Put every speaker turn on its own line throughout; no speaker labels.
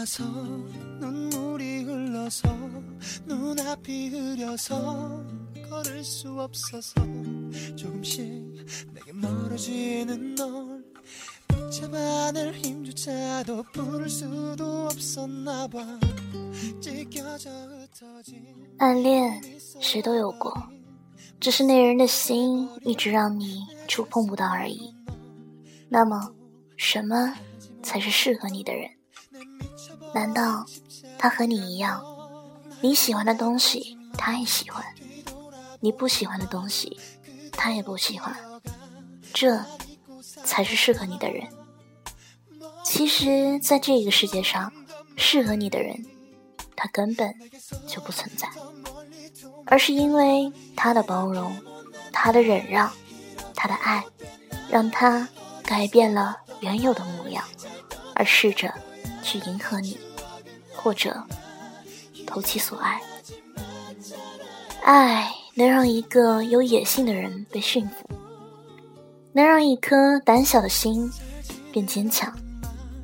와서 눈물이 흘러서 눈앞이 흐려서 걸을 수 없어서 조금씩 내게 멀어지는 널 붙잡아낼 힘조차도 부를 수도 없었나 봐 찢겨져 흩어진
暗恋谁都有过，只是那人的心一直让你触碰不到而已。那么，什么才是适合你的人？ 难道他和你一样，你喜欢的东西他也喜欢，你不喜欢的东西他也不喜欢，这才是适合你的人？其实，在这个世界上，适合你的人，他根本就不存在，而是因为他的包容，他的忍让，他的爱，让他改变了原有的模样，而试着。去迎合你，或者投其所爱。爱能让一个有野性的人被驯服，能让一颗胆小的心变坚强，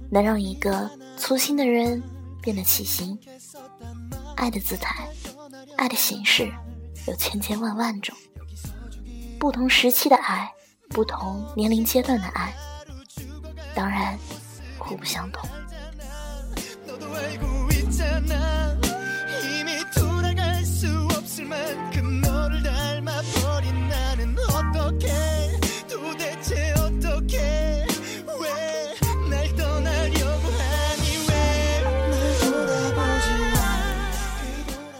能让一个粗心的人变得细心。爱的姿态，爱的形式有千千万万种，不同时期的爱，不同年龄阶段的爱，当然互不相同。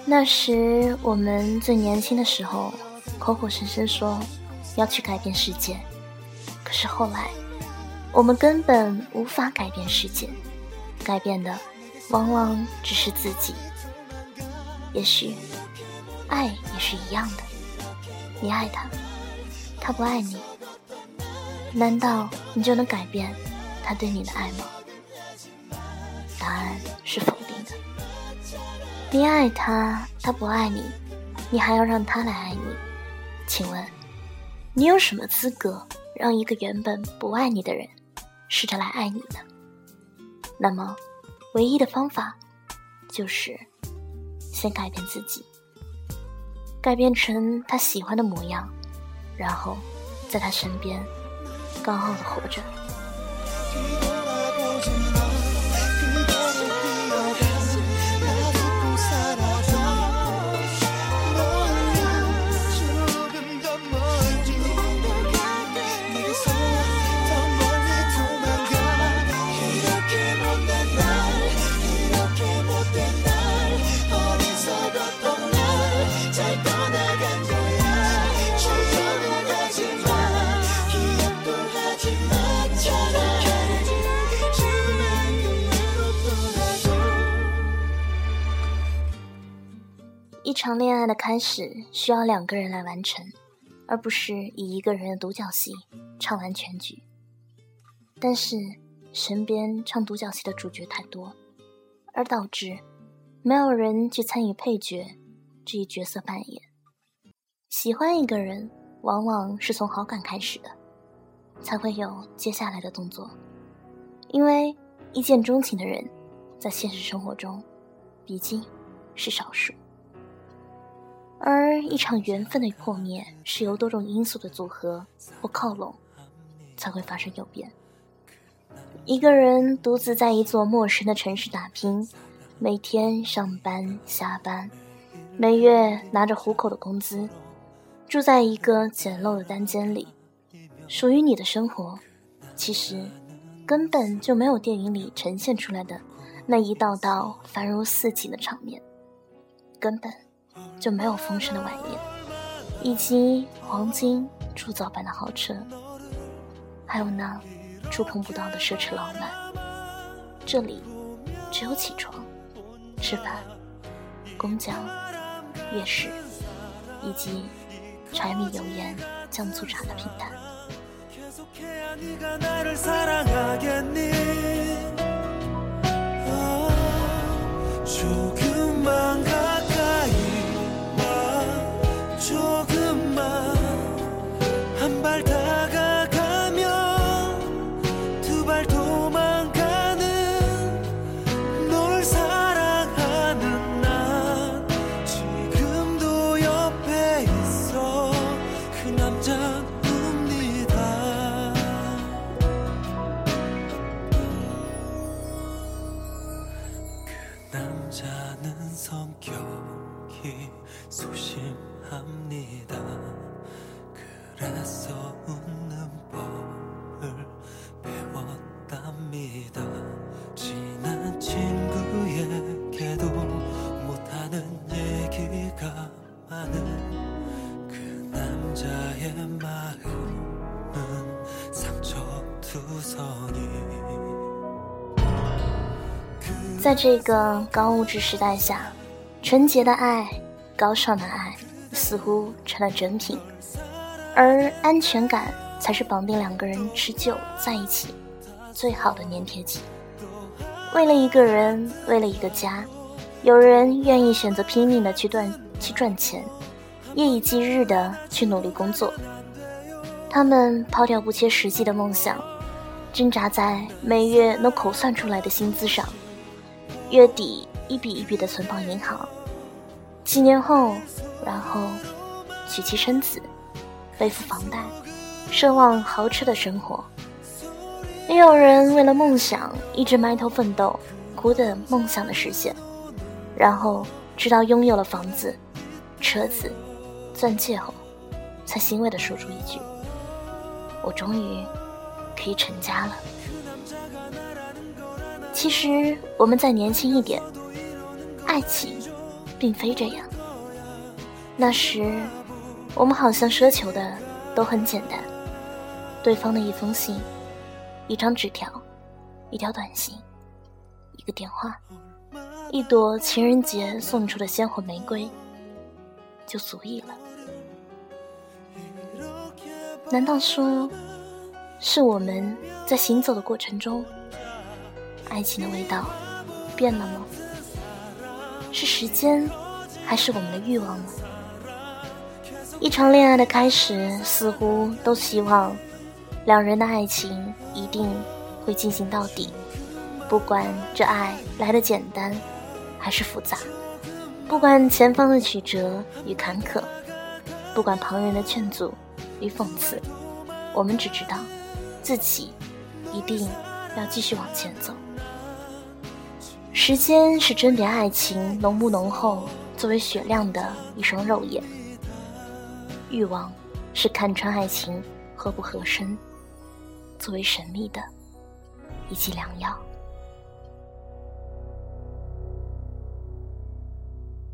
那时我们最年轻的时候，口口声声说要去改变世界，可是后来我们根本无法改变世界，改变的。往往只是自己。也许，爱也是一样的。你爱他，他不爱你，难道你就能改变他对你的爱吗？答案是否定的。你爱他，他不爱你，你还要让他来爱你？请问，你有什么资格让一个原本不爱你的人试着来爱你呢？那么？唯一的方法，就是先改变自己，改变成他喜欢的模样，然后在他身边高傲的活着。一场恋爱的开始需要两个人来完成，而不是以一个人的独角戏唱完全局。但是身边唱独角戏的主角太多，而导致没有人去参与配角这一角色扮演。喜欢一个人，往往是从好感开始的，才会有接下来的动作。因为一见钟情的人，在现实生活中，毕竟是少数。而一场缘分的破灭，是由多种因素的组合或靠拢，才会发生有变。一个人独自在一座陌生的城市打拼，每天上班下班，每月拿着糊口的工资，住在一个简陋的单间里，属于你的生活，其实根本就没有电影里呈现出来的那一道道繁如似锦的场面，根本。就没有丰盛的晚宴，以及黄金铸造般的豪车，还有那触碰不到的奢侈浪漫。这里只有起床、吃饭、公交、夜市，以及柴米油盐酱醋茶的平淡。Sure.
성격이 소심합니다. 그래서 웃는 법을 배웠답니다. 친한 친구에게도
在这个高物质时代下，纯洁的爱、高尚的爱似乎成了珍品，而安全感才是绑定两个人持久在一起最好的粘贴剂。为了一个人，为了一个家，有人愿意选择拼命的去赚去赚钱，夜以继日的去努力工作。他们抛掉不切实际的梦想，挣扎在每月能口算出来的薪资上。月底一笔一笔的存放银行，几年后，然后娶妻生子，背负房贷，奢望豪车的生活。也有人为了梦想一直埋头奋斗，苦等梦想的实现，然后直到拥有了房子、车子、钻戒后，才欣慰地说出一句：“我终于可以成家了。”其实我们再年轻一点，爱情并非这样。那时，我们好像奢求的都很简单：对方的一封信、一张纸条、一条短信、一个电话、一朵情人节送出的鲜活玫瑰，就足以了。难道说，是我们在行走的过程中？爱情的味道变了吗？是时间，还是我们的欲望呢？一场恋爱的开始，似乎都希望两人的爱情一定会进行到底，不管这爱来的简单还是复杂，不管前方的曲折与坎坷，不管旁人的劝阻与讽刺，我们只知道自己一定要继续往前走。时间是甄别爱情浓不浓厚作为雪亮的一双肉眼，欲望是看穿爱情合不合身作为神秘的一剂良药。